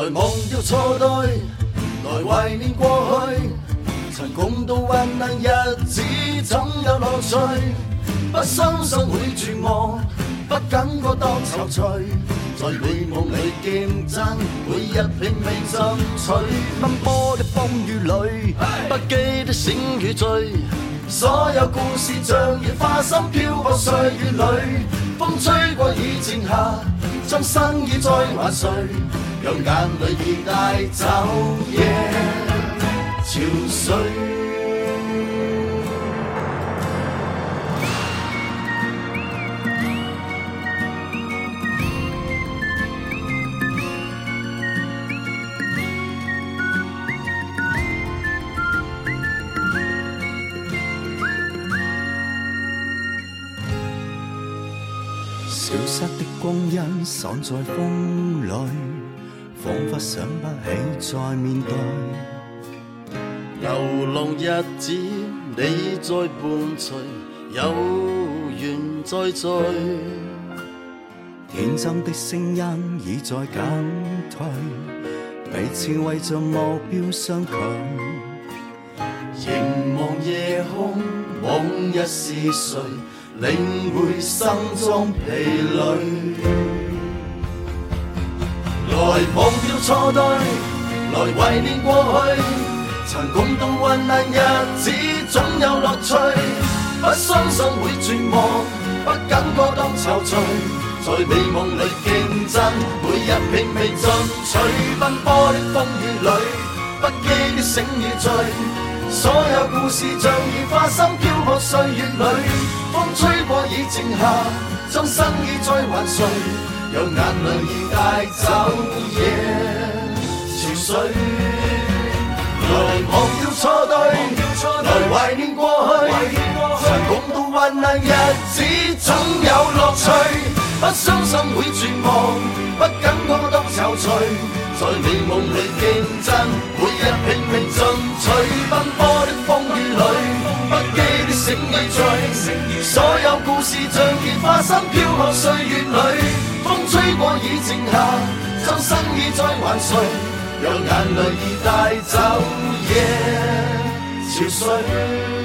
来忘掉错对，来怀念过去。曾共度患难日子，总有乐趣。不相信会绝望，不感觉到愁绪。在美梦里竞争，每日拼命争取。奔波的风雨里，不羁的醒与醉。所有故事像如花心飘泊岁月里，风吹过已静下，将生意再还谁？让眼泪已带走夜憔悴。消失的光阴散在风里，仿佛想不起再面对。流浪日子，你在伴随，有缘再聚。天真的声音已在减退，彼此为着目标相距。凝望夜空，往日是谁？领会心中疲累，忘掉错对，来怀念过去。曾共度患难日子，总有乐趣。不相信会绝望，不感觉到愁绪。在美梦里竞争，每日拼命进取。奔波的风雨里，不羁的醒与醉。所有故事像如花心飘泊岁月里。风吹过已静下，将生意再还谁？让眼泪已带走夜憔悴。来忘掉错对，来怀念过去。曾共度患难日子，总有乐趣。不相信会绝望，不感觉到愁绪。在美梦里竞争，每日拼命进取。奔波的风雨里。不羁的醒与醉，所有故事像件花心飘泊岁月里，风吹过已静下，将生意再还谁？让眼泪已带走夜憔悴。